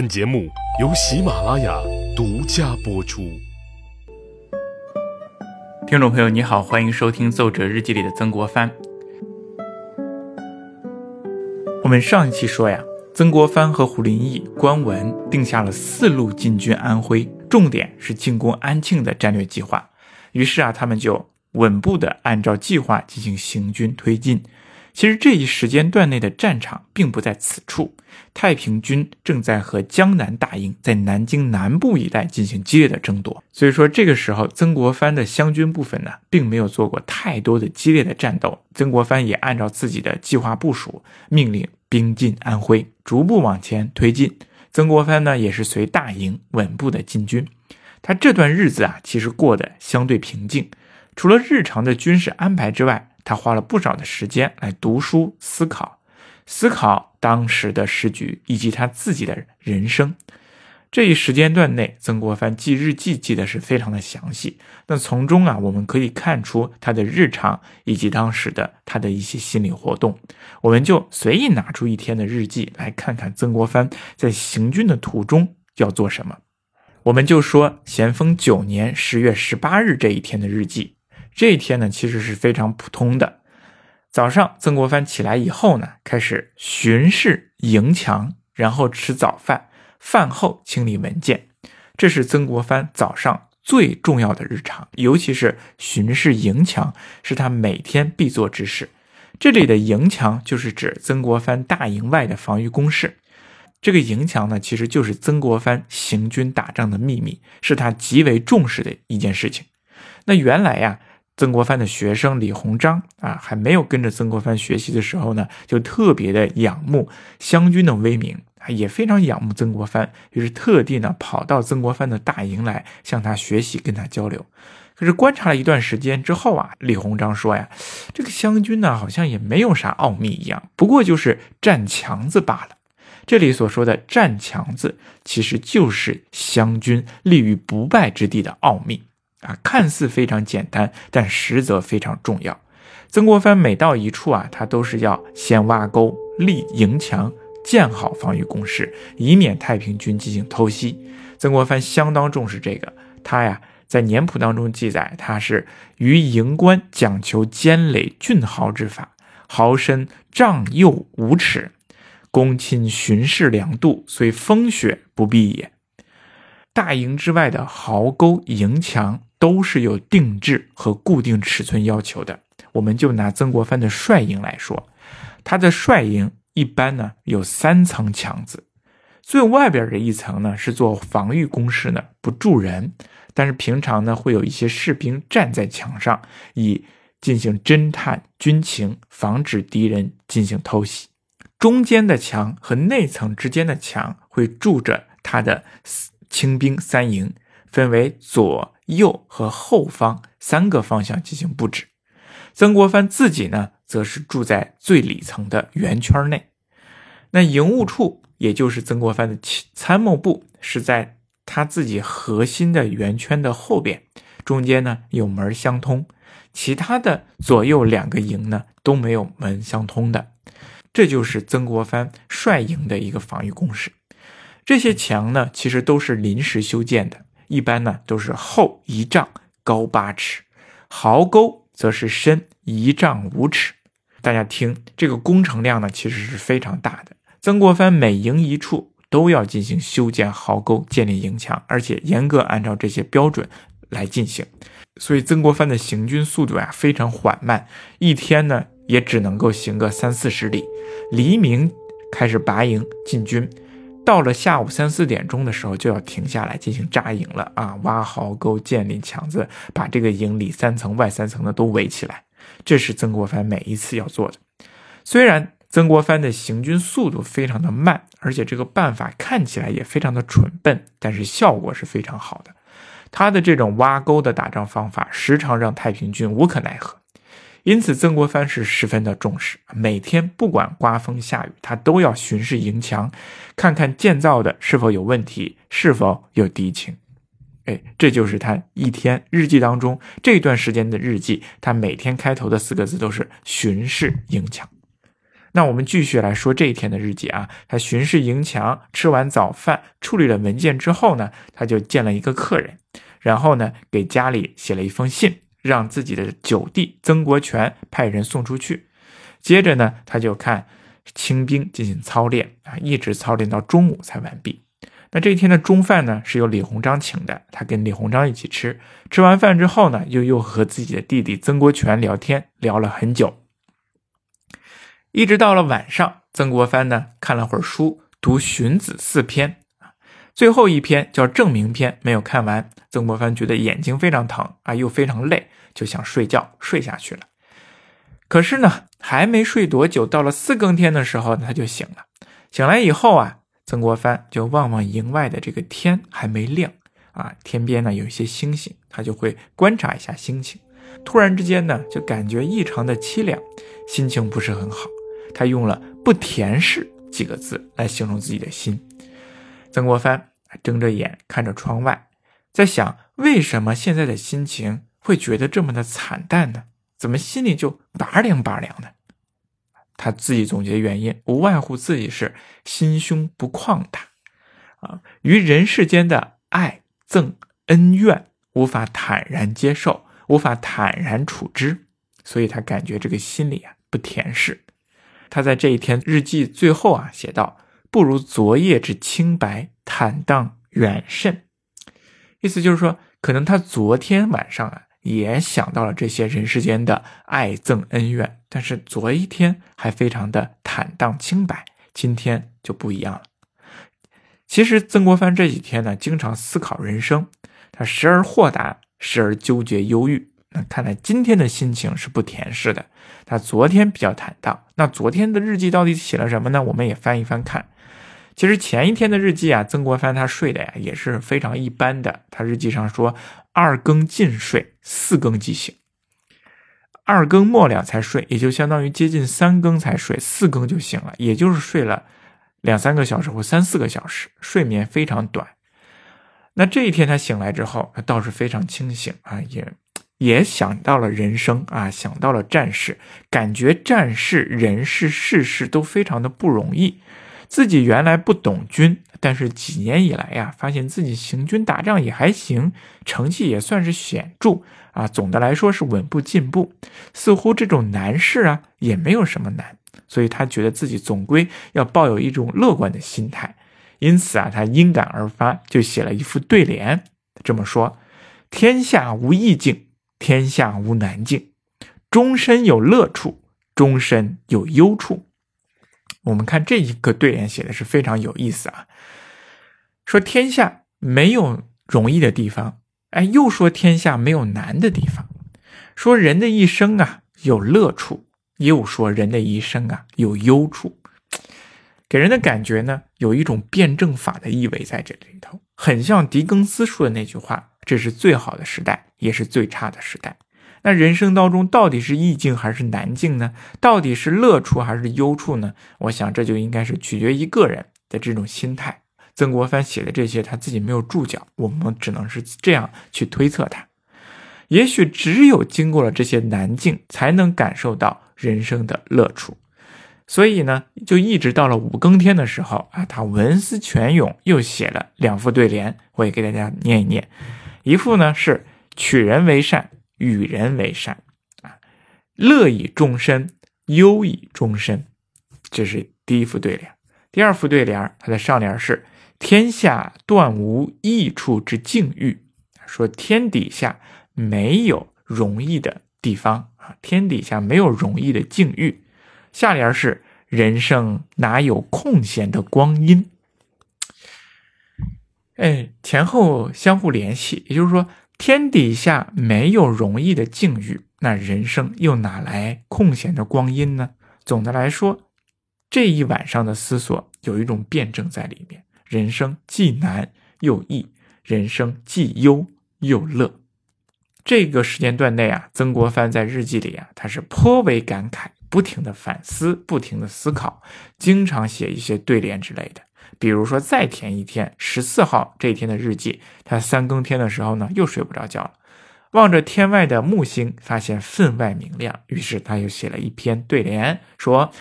本节目由喜马拉雅独家播出。听众朋友，你好，欢迎收听《奏折日记》里的曾国藩。我们上一期说呀，曾国藩和胡林翼、关文定下了四路进军安徽，重点是进攻安庆的战略计划。于是啊，他们就稳步的按照计划进行行军推进。其实这一时间段内的战场并不在此处，太平军正在和江南大营在南京南部一带进行激烈的争夺。所以说，这个时候曾国藩的湘军部分呢，并没有做过太多的激烈的战斗。曾国藩也按照自己的计划部署，命令兵进安徽，逐步往前推进。曾国藩呢，也是随大营稳步的进军。他这段日子啊，其实过得相对平静，除了日常的军事安排之外。他花了不少的时间来读书、思考、思考当时的时局以及他自己的人生。这一时间段内，曾国藩记日记记得是非常的详细。那从中啊，我们可以看出他的日常以及当时的他的一些心理活动。我们就随意拿出一天的日记来看看曾国藩在行军的途中要做什么。我们就说咸丰九年十月十八日这一天的日记。这一天呢，其实是非常普通的。早上，曾国藩起来以后呢，开始巡视营墙，然后吃早饭，饭后清理文件。这是曾国藩早上最重要的日常，尤其是巡视营墙，是他每天必做之事。这里的营墙就是指曾国藩大营外的防御工事。这个营墙呢，其实就是曾国藩行军打仗的秘密，是他极为重视的一件事情。那原来呀。曾国藩的学生李鸿章啊，还没有跟着曾国藩学习的时候呢，就特别的仰慕湘军的威名啊，也非常仰慕曾国藩，于是特地呢跑到曾国藩的大营来向他学习，跟他交流。可是观察了一段时间之后啊，李鸿章说呀，这个湘军呢好像也没有啥奥秘一样，不过就是站墙子罢了。这里所说的站墙子，其实就是湘军立于不败之地的奥秘。啊，看似非常简单，但实则非常重要。曾国藩每到一处啊，他都是要先挖沟、立营墙、建好防御工事，以免太平军进行偷袭。曾国藩相当重视这个，他呀在年谱当中记载，他是于营关讲求坚垒峻壕之法，壕深丈右五尺，攻侵巡视两度，虽风雪不避也。大营之外的壕沟、营墙。都是有定制和固定尺寸要求的。我们就拿曾国藩的帅营来说，他的帅营一般呢有三层墙子，最外边的一层呢是做防御工事呢，不住人，但是平常呢会有一些士兵站在墙上，以进行侦探军情，防止敌人进行偷袭。中间的墙和内层之间的墙会住着他的清兵三营，分为左。右和后方三个方向进行布置。曾国藩自己呢，则是住在最里层的圆圈内。那营务处，也就是曾国藩的参谋部，是在他自己核心的圆圈的后边，中间呢有门相通。其他的左右两个营呢都没有门相通的。这就是曾国藩率营的一个防御工事。这些墙呢，其实都是临时修建的。一般呢都是厚一丈，高八尺，壕沟则是深一丈五尺。大家听，这个工程量呢其实是非常大的。曾国藩每营一处都要进行修建壕沟、建立营墙，而且严格按照这些标准来进行。所以曾国藩的行军速度呀非常缓慢，一天呢也只能够行个三四十里。黎明开始拔营进军。到了下午三四点钟的时候，就要停下来进行扎营了啊！挖壕沟、建立墙子，把这个营里三层外三层的都围起来。这是曾国藩每一次要做的。虽然曾国藩的行军速度非常的慢，而且这个办法看起来也非常的蠢笨，但是效果是非常好的。他的这种挖沟的打仗方法，时常让太平军无可奈何。因此，曾国藩是十分的重视，每天不管刮风下雨，他都要巡视营墙，看看建造的是否有问题，是否有敌情。哎，这就是他一天日记当中这段时间的日记。他每天开头的四个字都是“巡视营墙”。那我们继续来说这一天的日记啊。他巡视营墙，吃完早饭，处理了文件之后呢，他就见了一个客人，然后呢，给家里写了一封信，让自己的九弟曾国荃派人送出去。接着呢，他就看清兵进行操练啊，一直操练到中午才完毕。那这一天的中饭呢，是由李鸿章请的，他跟李鸿章一起吃。吃完饭之后呢，又又和自己的弟弟曾国荃聊天，聊了很久。一直到了晚上，曾国藩呢看了会儿书，读《荀子》四篇，最后一篇叫《正名篇》，没有看完。曾国藩觉得眼睛非常疼啊，又非常累，就想睡觉，睡下去了。可是呢，还没睡多久，到了四更天的时候，他就醒了。醒来以后啊，曾国藩就望望营外的这个天还没亮啊，天边呢有一些星星，他就会观察一下星星。突然之间呢，就感觉异常的凄凉，心情不是很好。他用了“不恬适”几个字来形容自己的心。曾国藩睁着眼看着窗外，在想：为什么现在的心情会觉得这么的惨淡呢？怎么心里就拔凉拔凉的？他自己总结原因，无外乎自己是心胸不旷达啊，于人世间的爱憎恩怨无法坦然接受，无法坦然处之，所以他感觉这个心里啊不恬适。他在这一天日记最后啊写道：“不如昨夜之清白坦荡远甚。”意思就是说，可能他昨天晚上啊也想到了这些人世间的爱憎恩怨，但是昨一天还非常的坦荡清白，今天就不一样了。其实曾国藩这几天呢，经常思考人生，他时而豁达，时而纠结忧郁。那看来今天的心情是不甜似的。他昨天比较坦荡。那昨天的日记到底写了什么呢？我们也翻一翻看。其实前一天的日记啊，曾国藩他睡的呀也是非常一般的。他日记上说，二更尽睡，四更即醒。二更末了才睡，也就相当于接近三更才睡，四更就醒了，也就是睡了两三个小时或三四个小时，睡眠非常短。那这一天他醒来之后，他倒是非常清醒啊，也。也想到了人生啊，想到了战事，感觉战事、人事、事事都非常的不容易。自己原来不懂军，但是几年以来呀，发现自己行军打仗也还行，成绩也算是显著啊。总的来说是稳步进步，似乎这种难事啊也没有什么难，所以他觉得自己总归要抱有一种乐观的心态。因此啊，他因感而发，就写了一副对联，这么说：天下无异境。天下无难境，终身有乐处，终身有忧处。我们看这一个对联写的是非常有意思啊。说天下没有容易的地方，哎，又说天下没有难的地方。说人的一生啊有乐处，又说人的一生啊有忧处，给人的感觉呢有一种辩证法的意味在这里头，很像狄更斯说的那句话：这是最好的时代。也是最差的时代。那人生当中到底是意境还是难境呢？到底是乐处还是忧处呢？我想这就应该是取决于个人的这种心态。曾国藩写的这些他自己没有注脚，我们只能是这样去推测他。也许只有经过了这些难境，才能感受到人生的乐处。所以呢，就一直到了五更天的时候啊，他文思泉涌，又写了两副对联，我也给大家念一念。一副呢是。取人为善，与人为善，啊，乐以终身，忧以终身，这是第一副对联。第二副对联，它的上联是“天下断无易处之境遇”，说天底下没有容易的地方啊，天底下没有容易的境遇。下联是“人生哪有空闲的光阴”，哎，前后相互联系，也就是说。天底下没有容易的境遇，那人生又哪来空闲的光阴呢？总的来说，这一晚上的思索有一种辩证在里面。人生既难又易，人生既忧又乐。这个时间段内啊，曾国藩在日记里啊，他是颇为感慨，不停的反思，不停的思考，经常写一些对联之类的。比如说，再填一天，十四号这一天的日记，他三更天的时候呢，又睡不着觉了，望着天外的木星，发现分外明亮，于是他又写了一篇对联，说：“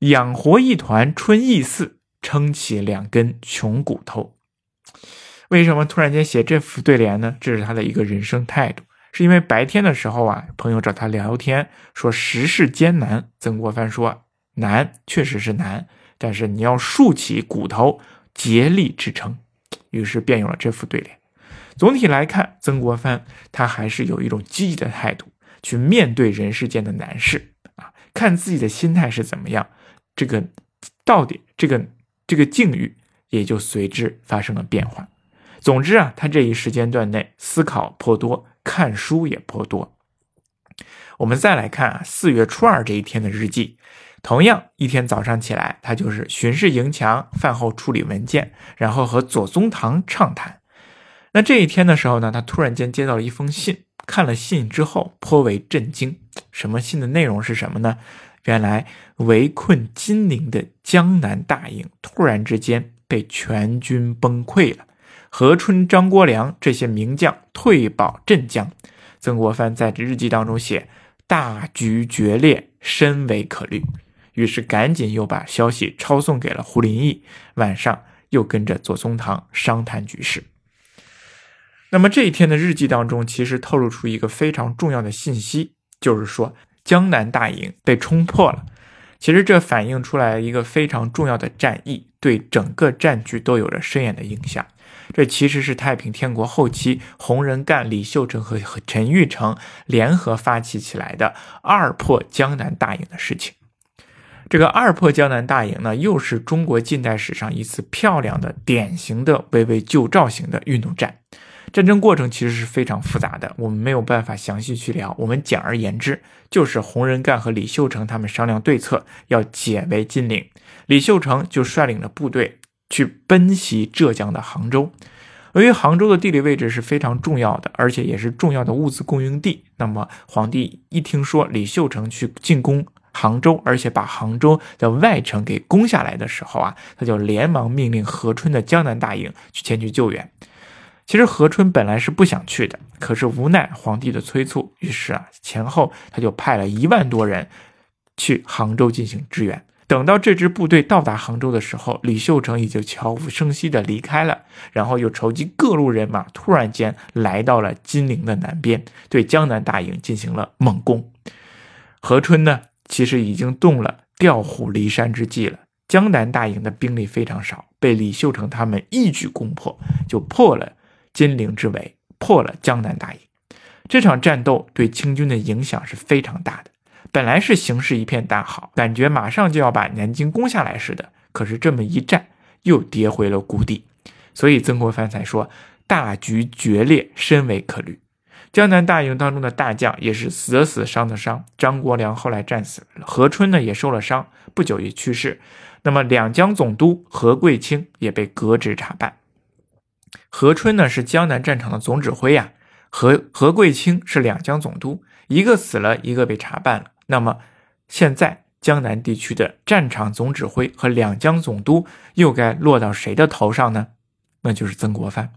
养活一团春意似，撑起两根穷骨头。为什么突然间写这副对联呢？这是他的一个人生态度。是因为白天的时候啊，朋友找他聊天，说时事艰难。曾国藩说：“难，确实是难，但是你要竖起骨头，竭力支撑。”于是便有了这副对联。总体来看，曾国藩他还是有一种积极的态度去面对人世间的难事啊，看自己的心态是怎么样，这个到底这个这个境遇也就随之发生了变化。总之啊，他这一时间段内思考颇多。看书也颇多。我们再来看啊，四月初二这一天的日记，同样一天早上起来，他就是巡视营墙，饭后处理文件，然后和左宗棠畅谈。那这一天的时候呢，他突然间接到了一封信，看了信之后颇为震惊。什么信的内容是什么呢？原来围困金陵的江南大营突然之间被全军崩溃了。何春、张国良这些名将退保镇江，曾国藩在这日记当中写：“大局决裂，深为可虑。”于是赶紧又把消息抄送给了胡林翼，晚上又跟着左宗棠商谈局势。那么这一天的日记当中，其实透露出一个非常重要的信息，就是说江南大营被冲破了。其实这反映出来一个非常重要的战役，对整个战局都有着深远的影响。这其实是太平天国后期洪仁干、李秀成和陈玉成联合发起起来的二破江南大营的事情。这个二破江南大营呢，又是中国近代史上一次漂亮的、典型的围魏救赵型的运动战。战争过程其实是非常复杂的，我们没有办法详细去聊。我们简而言之，就是洪仁干和李秀成他们商量对策，要解围金陵。李秀成就率领着部队。去奔袭浙江的杭州，由于杭州的地理位置是非常重要的，而且也是重要的物资供应地。那么皇帝一听说李秀成去进攻杭州，而且把杭州的外城给攻下来的时候啊，他就连忙命令何春的江南大营去前去救援。其实何春本来是不想去的，可是无奈皇帝的催促，于是啊前后他就派了一万多人去杭州进行支援。等到这支部队到达杭州的时候，李秀成已经悄无声息地离开了，然后又筹集各路人马，突然间来到了金陵的南边，对江南大营进行了猛攻。何春呢，其实已经动了调虎离山之计了。江南大营的兵力非常少，被李秀成他们一举攻破，就破了金陵之围，破了江南大营。这场战斗对清军的影响是非常大的。本来是形势一片大好，感觉马上就要把南京攻下来似的，可是这么一战，又跌回了谷底，所以曾国藩才说大局决裂，深为可虑。江南大营当中的大将也是死的死，伤的伤。张国良后来战死了，何春呢也受了伤，不久也去世。那么两江总督何贵清也被革职查办。何春呢是江南战场的总指挥呀，何何贵清是两江总督，一个死了，一个被查办了。那么，现在江南地区的战场总指挥和两江总督又该落到谁的头上呢？那就是曾国藩。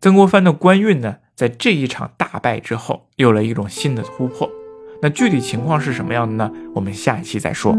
曾国藩的官运呢，在这一场大败之后，有了一种新的突破。那具体情况是什么样的呢？我们下一期再说。